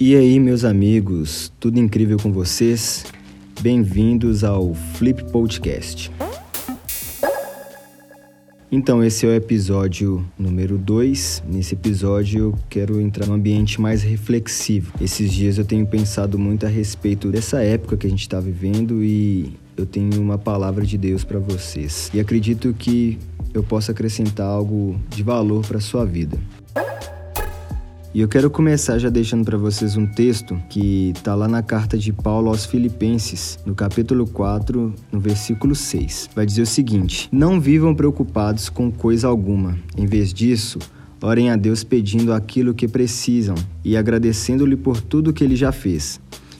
E aí, meus amigos, tudo incrível com vocês? Bem-vindos ao Flip Podcast. Então, esse é o episódio número 2. Nesse episódio, eu quero entrar num ambiente mais reflexivo. Esses dias eu tenho pensado muito a respeito dessa época que a gente está vivendo e eu tenho uma palavra de Deus para vocês. E acredito que eu possa acrescentar algo de valor para sua vida. E eu quero começar já deixando para vocês um texto que está lá na carta de Paulo aos Filipenses, no capítulo 4, no versículo 6. Vai dizer o seguinte: Não vivam preocupados com coisa alguma. Em vez disso, orem a Deus pedindo aquilo que precisam e agradecendo-lhe por tudo que ele já fez.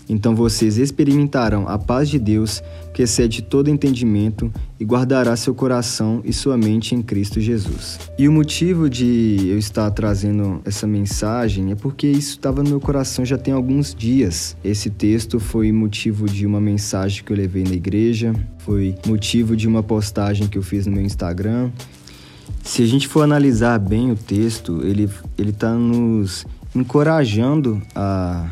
Então vocês experimentarão a paz de Deus, que excede todo entendimento, e guardará seu coração e sua mente em Cristo Jesus. E o motivo de eu estar trazendo essa mensagem é porque isso estava no meu coração já tem alguns dias. Esse texto foi motivo de uma mensagem que eu levei na igreja, foi motivo de uma postagem que eu fiz no meu Instagram. Se a gente for analisar bem o texto, ele ele está nos encorajando a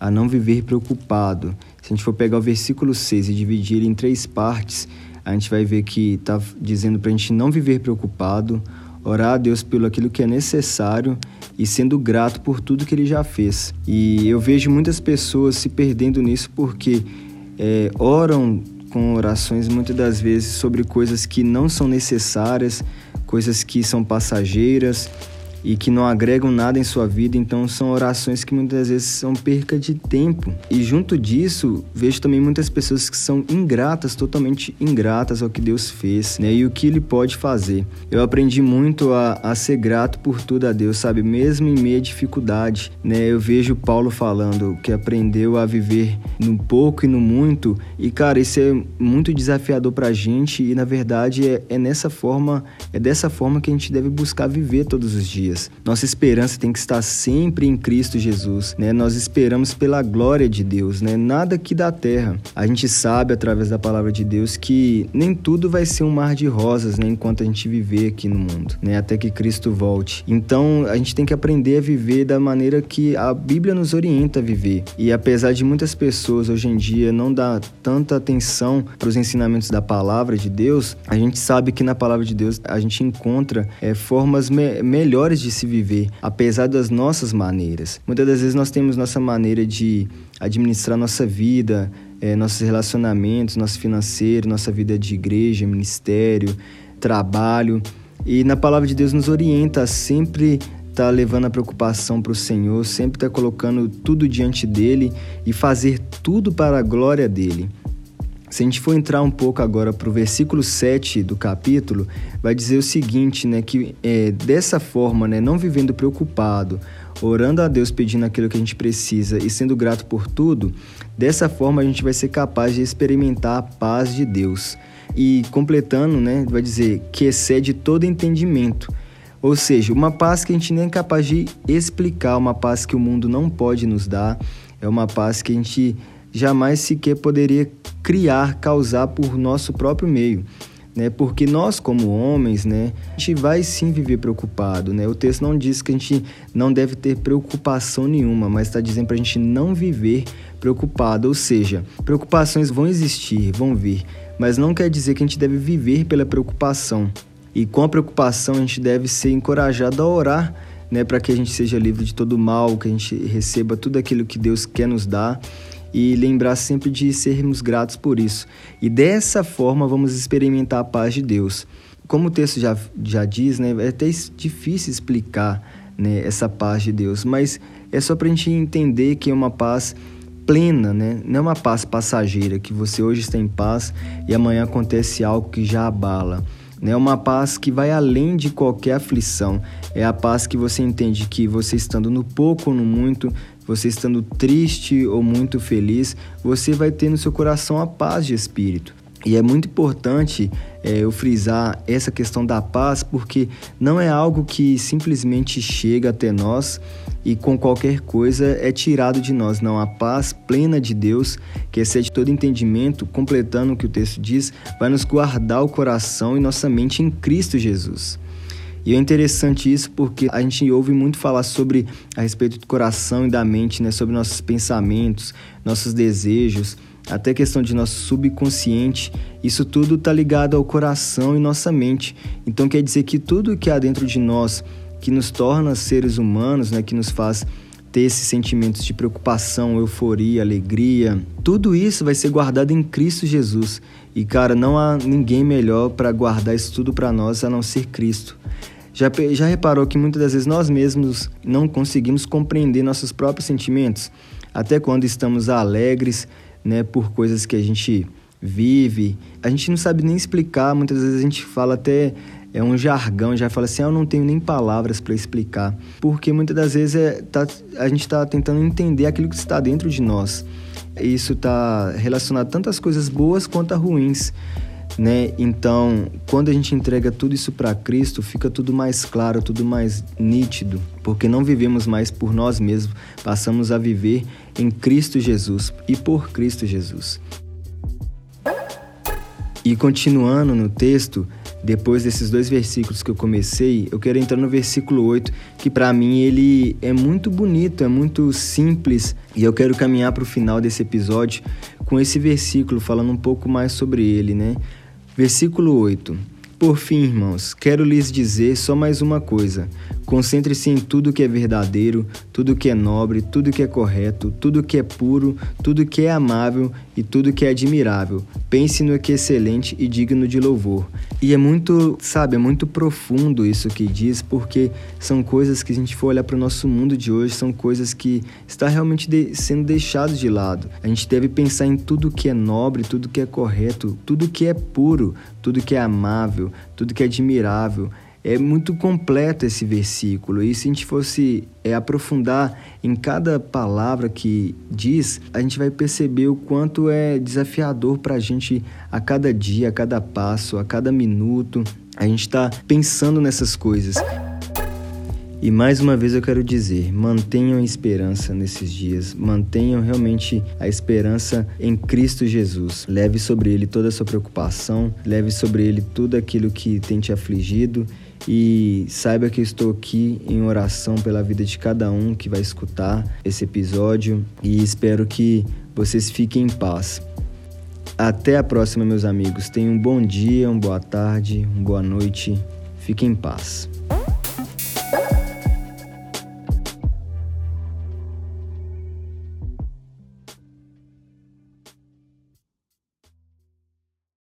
a não viver preocupado. Se a gente for pegar o versículo 6 e dividir ele em três partes, a gente vai ver que está dizendo para a gente não viver preocupado, orar a Deus pelo aquilo que é necessário e sendo grato por tudo que Ele já fez. E eu vejo muitas pessoas se perdendo nisso porque é, oram com orações muitas das vezes sobre coisas que não são necessárias, coisas que são passageiras e que não agregam nada em sua vida, então são orações que muitas vezes são perca de tempo. E junto disso, vejo também muitas pessoas que são ingratas, totalmente ingratas ao que Deus fez, né? E o que Ele pode fazer. Eu aprendi muito a, a ser grato por tudo a Deus, sabe? Mesmo em meia dificuldade, né? Eu vejo Paulo falando que aprendeu a viver no pouco e no muito, e cara, isso é muito desafiador pra gente, e na verdade é, é nessa forma, é dessa forma que a gente deve buscar viver todos os dias dias. Nossa esperança tem que estar sempre em Cristo Jesus, né? Nós esperamos pela glória de Deus, né? Nada aqui da terra. A gente sabe através da palavra de Deus que nem tudo vai ser um mar de rosas, né? Enquanto a gente viver aqui no mundo, né? Até que Cristo volte. Então, a gente tem que aprender a viver da maneira que a Bíblia nos orienta a viver. E apesar de muitas pessoas hoje em dia não dar tanta atenção para os ensinamentos da palavra de Deus, a gente sabe que na palavra de Deus a gente encontra é, formas me melhores de se viver, apesar das nossas maneiras. Muitas das vezes nós temos nossa maneira de administrar nossa vida, é, nossos relacionamentos, nosso financeiro, nossa vida de igreja, ministério, trabalho. E na palavra de Deus nos orienta a sempre estar tá levando a preocupação para o Senhor, sempre estar tá colocando tudo diante dele e fazer tudo para a glória dele. Se a gente for entrar um pouco agora para o versículo 7 do capítulo, vai dizer o seguinte, né, que é, dessa forma, né, não vivendo preocupado, orando a Deus pedindo aquilo que a gente precisa e sendo grato por tudo, dessa forma a gente vai ser capaz de experimentar a paz de Deus. E completando, né, vai dizer que excede todo entendimento. Ou seja, uma paz que a gente nem é capaz de explicar, uma paz que o mundo não pode nos dar, é uma paz que a gente jamais sequer poderia criar, causar por nosso próprio meio. Né? Porque nós, como homens, né, a gente vai sim viver preocupado. Né? O texto não diz que a gente não deve ter preocupação nenhuma, mas está dizendo para a gente não viver preocupado. Ou seja, preocupações vão existir, vão vir, mas não quer dizer que a gente deve viver pela preocupação. E com a preocupação, a gente deve ser encorajado a orar né, para que a gente seja livre de todo mal, que a gente receba tudo aquilo que Deus quer nos dar e lembrar sempre de sermos gratos por isso. E dessa forma vamos experimentar a paz de Deus. Como o texto já, já diz, né, é até difícil explicar né, essa paz de Deus, mas é só para a gente entender que é uma paz plena, né? não é uma paz passageira, que você hoje está em paz e amanhã acontece algo que já abala. É uma paz que vai além de qualquer aflição. É a paz que você entende que você estando no pouco ou no muito, você estando triste ou muito feliz, você vai ter no seu coração a paz de espírito. E é muito importante é, eu frisar essa questão da paz, porque não é algo que simplesmente chega até nós e com qualquer coisa é tirado de nós. Não, a paz plena de Deus, que excede todo entendimento, completando o que o texto diz, vai nos guardar o coração e nossa mente em Cristo Jesus. E é interessante isso porque a gente ouve muito falar sobre a respeito do coração e da mente, né? Sobre nossos pensamentos, nossos desejos, até questão de nosso subconsciente. Isso tudo está ligado ao coração e nossa mente. Então quer dizer que tudo que há dentro de nós que nos torna seres humanos, né? Que nos faz ter esses sentimentos de preocupação, euforia, alegria, tudo isso vai ser guardado em Cristo Jesus. E cara, não há ninguém melhor para guardar isso tudo para nós a não ser Cristo. Já, já reparou que muitas das vezes nós mesmos não conseguimos compreender nossos próprios sentimentos? Até quando estamos alegres, né, por coisas que a gente vive, a gente não sabe nem explicar, muitas vezes a gente fala até é um jargão, já fala assim, ah, eu não tenho nem palavras para explicar, porque muitas das vezes é, tá, a gente está tentando entender aquilo que está dentro de nós. Isso está relacionado tanto às coisas boas quanto às ruins. Né? Então, quando a gente entrega tudo isso para Cristo, fica tudo mais claro, tudo mais nítido, porque não vivemos mais por nós mesmos, passamos a viver em Cristo Jesus e por Cristo Jesus. E continuando no texto, depois desses dois versículos que eu comecei, eu quero entrar no versículo 8, que para mim ele é muito bonito, é muito simples, e eu quero caminhar para o final desse episódio com esse versículo falando um pouco mais sobre ele, né? Versículo 8. Por fim, irmãos, quero lhes dizer só mais uma coisa: concentre-se em tudo que é verdadeiro, tudo que é nobre, tudo que é correto, tudo que é puro, tudo que é amável e tudo que é admirável. Pense no que é excelente e digno de louvor. E é muito, sabe, é muito profundo isso que diz, porque são coisas que, a gente for olhar para o nosso mundo de hoje, são coisas que está realmente de, sendo deixadas de lado. A gente deve pensar em tudo que é nobre, tudo que é correto, tudo que é puro, tudo que é amável, tudo que é admirável. É muito completo esse versículo, e se a gente fosse é, aprofundar em cada palavra que diz, a gente vai perceber o quanto é desafiador para a gente a cada dia, a cada passo, a cada minuto. A gente está pensando nessas coisas. E mais uma vez eu quero dizer: mantenham esperança nesses dias, mantenham realmente a esperança em Cristo Jesus. Leve sobre ele toda a sua preocupação, leve sobre ele tudo aquilo que tem te afligido e saiba que eu estou aqui em oração pela vida de cada um que vai escutar esse episódio e espero que vocês fiquem em paz. Até a próxima, meus amigos. Tenham um bom dia, uma boa tarde, uma boa noite. Fiquem em paz.